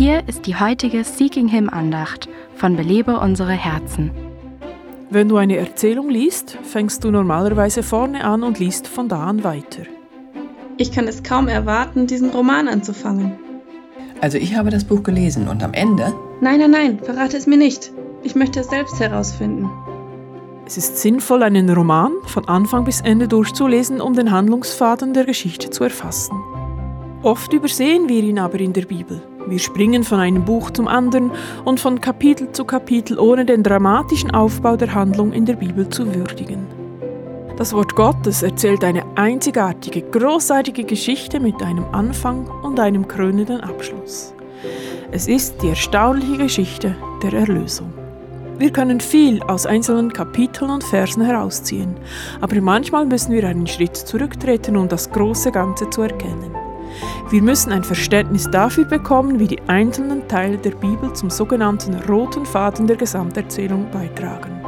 Hier ist die heutige Seeking Him Andacht von Belebe unsere Herzen. Wenn du eine Erzählung liest, fängst du normalerweise vorne an und liest von da an weiter. Ich kann es kaum erwarten, diesen Roman anzufangen. Also ich habe das Buch gelesen und am Ende? Nein, nein, nein, verrate es mir nicht. Ich möchte es selbst herausfinden. Es ist sinnvoll, einen Roman von Anfang bis Ende durchzulesen, um den Handlungsfaden der Geschichte zu erfassen. Oft übersehen wir ihn aber in der Bibel. Wir springen von einem Buch zum anderen und von Kapitel zu Kapitel, ohne den dramatischen Aufbau der Handlung in der Bibel zu würdigen. Das Wort Gottes erzählt eine einzigartige, großartige Geschichte mit einem Anfang und einem krönenden Abschluss. Es ist die erstaunliche Geschichte der Erlösung. Wir können viel aus einzelnen Kapiteln und Versen herausziehen, aber manchmal müssen wir einen Schritt zurücktreten, um das große Ganze zu erkennen. Wir müssen ein Verständnis dafür bekommen, wie die einzelnen Teile der Bibel zum sogenannten roten Faden der Gesamterzählung beitragen.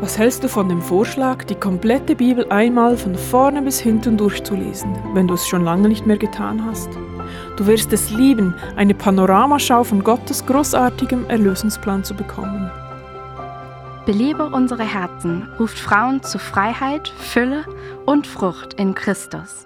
Was hältst du von dem Vorschlag, die komplette Bibel einmal von vorne bis hinten durchzulesen, wenn du es schon lange nicht mehr getan hast? Du wirst es lieben, eine Panoramaschau von Gottes großartigem Erlösungsplan zu bekommen. Belebe unsere Herzen ruft Frauen zu Freiheit, Fülle und Frucht in Christus.